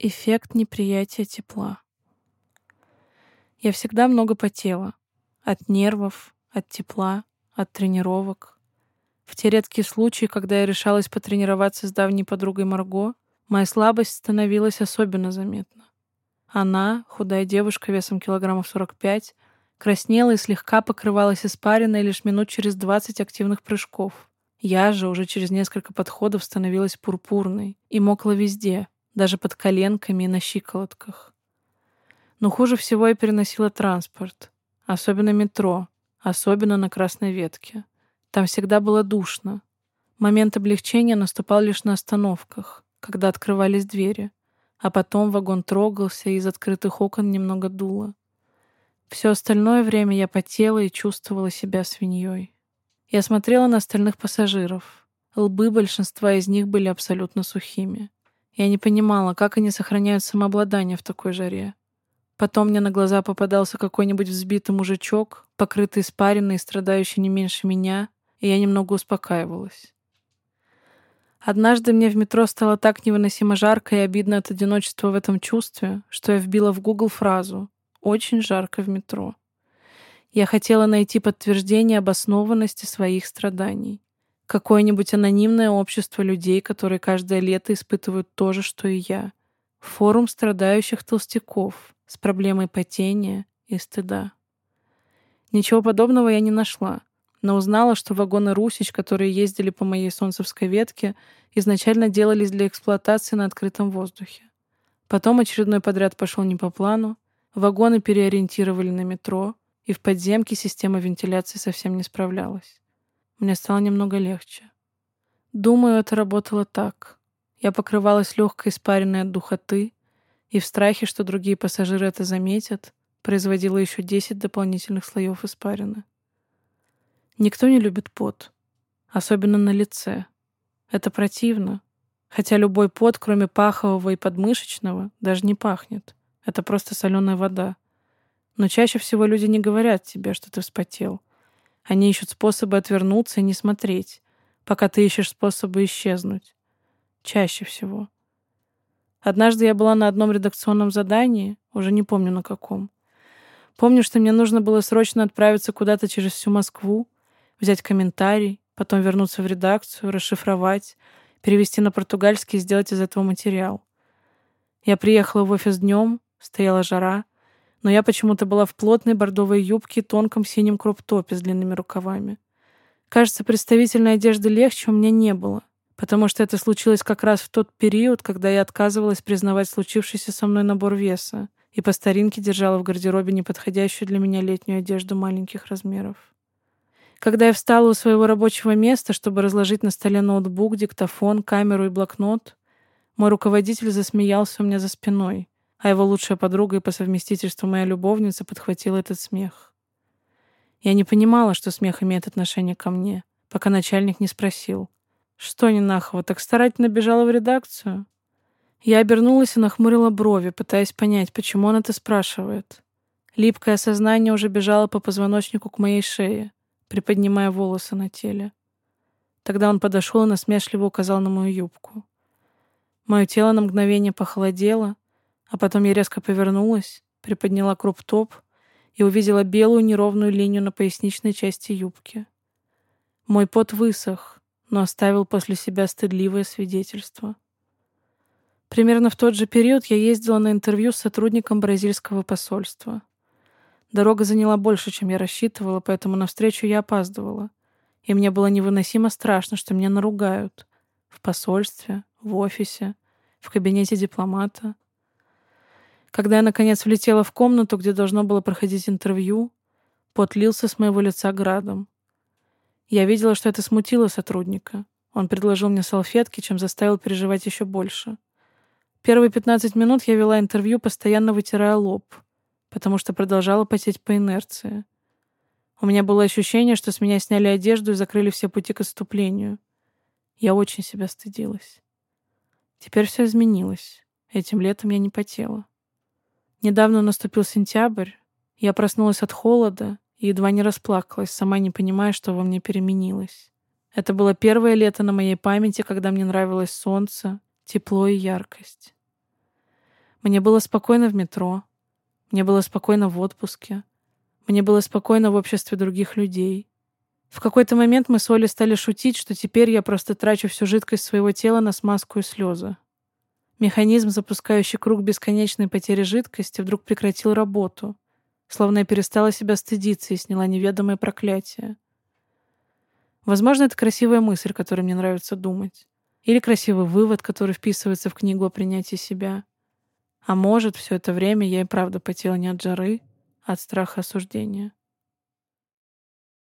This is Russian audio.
Эффект неприятия тепла. Я всегда много потела. От нервов, от тепла, от тренировок. В те редкие случаи, когда я решалась потренироваться с давней подругой Марго, моя слабость становилась особенно заметна. Она, худая девушка весом килограммов 45, краснела и слегка покрывалась испариной лишь минут через 20 активных прыжков. Я же уже через несколько подходов становилась пурпурной и мокла везде — даже под коленками и на щиколотках. Но хуже всего я переносила транспорт, особенно метро, особенно на красной ветке. Там всегда было душно. Момент облегчения наступал лишь на остановках, когда открывались двери, а потом вагон трогался, и из открытых окон немного дуло. Все остальное время я потела и чувствовала себя свиньей. Я смотрела на остальных пассажиров. Лбы большинства из них были абсолютно сухими. Я не понимала, как они сохраняют самообладание в такой жаре. Потом мне на глаза попадался какой-нибудь взбитый мужичок, покрытый испариной и страдающий не меньше меня, и я немного успокаивалась. Однажды мне в метро стало так невыносимо жарко и обидно от одиночества в этом чувстве, что я вбила в Google фразу «Очень жарко в метро». Я хотела найти подтверждение обоснованности своих страданий какое-нибудь анонимное общество людей, которые каждое лето испытывают то же, что и я. Форум страдающих толстяков с проблемой потения и стыда. Ничего подобного я не нашла, но узнала, что вагоны «Русич», которые ездили по моей солнцевской ветке, изначально делались для эксплуатации на открытом воздухе. Потом очередной подряд пошел не по плану, вагоны переориентировали на метро, и в подземке система вентиляции совсем не справлялась. Мне стало немного легче. Думаю, это работало так. Я покрывалась легкой испаренной от духоты, и в страхе, что другие пассажиры это заметят, производила еще 10 дополнительных слоев испарины. Никто не любит пот, особенно на лице. Это противно, хотя любой пот, кроме пахового и подмышечного, даже не пахнет. Это просто соленая вода. Но чаще всего люди не говорят тебе, что ты вспотел — они ищут способы отвернуться и не смотреть, пока ты ищешь способы исчезнуть. Чаще всего. Однажды я была на одном редакционном задании, уже не помню на каком. Помню, что мне нужно было срочно отправиться куда-то через всю Москву, взять комментарий, потом вернуться в редакцию, расшифровать, перевести на португальский и сделать из этого материал. Я приехала в офис днем, стояла жара — но я почему-то была в плотной бордовой юбке и тонком синем кроп-топе с длинными рукавами. Кажется, представительной одежды легче у меня не было, потому что это случилось как раз в тот период, когда я отказывалась признавать случившийся со мной набор веса и по старинке держала в гардеробе неподходящую для меня летнюю одежду маленьких размеров. Когда я встала у своего рабочего места, чтобы разложить на столе ноутбук, диктофон, камеру и блокнот, мой руководитель засмеялся у меня за спиной — а его лучшая подруга и по совместительству моя любовница подхватила этот смех. Я не понимала, что смех имеет отношение ко мне, пока начальник не спросил. «Что, Нинахова, так старательно бежала в редакцию?» Я обернулась и нахмурила брови, пытаясь понять, почему он это спрашивает. Липкое сознание уже бежало по позвоночнику к моей шее, приподнимая волосы на теле. Тогда он подошел и насмешливо указал на мою юбку. Мое тело на мгновение похолодело, а потом я резко повернулась, приподняла кроп-топ и увидела белую неровную линию на поясничной части юбки. Мой пот высох, но оставил после себя стыдливое свидетельство. Примерно в тот же период я ездила на интервью с сотрудником бразильского посольства. Дорога заняла больше, чем я рассчитывала, поэтому на встречу я опаздывала. И мне было невыносимо страшно, что меня наругают. В посольстве, в офисе, в кабинете дипломата — когда я, наконец, влетела в комнату, где должно было проходить интервью, пот лился с моего лица градом. Я видела, что это смутило сотрудника. Он предложил мне салфетки, чем заставил переживать еще больше. Первые 15 минут я вела интервью, постоянно вытирая лоб, потому что продолжала потеть по инерции. У меня было ощущение, что с меня сняли одежду и закрыли все пути к отступлению. Я очень себя стыдилась. Теперь все изменилось. Этим летом я не потела. Недавно наступил сентябрь. Я проснулась от холода и едва не расплакалась, сама не понимая, что во мне переменилось. Это было первое лето на моей памяти, когда мне нравилось солнце, тепло и яркость. Мне было спокойно в метро. Мне было спокойно в отпуске. Мне было спокойно в обществе других людей. В какой-то момент мы с Олей стали шутить, что теперь я просто трачу всю жидкость своего тела на смазку и слезы. Механизм, запускающий круг бесконечной потери жидкости, вдруг прекратил работу, словно я перестала себя стыдиться и сняла неведомое проклятие. Возможно, это красивая мысль, которой мне нравится думать. Или красивый вывод, который вписывается в книгу о принятии себя. А может, все это время я и правда потела не от жары, а от страха осуждения.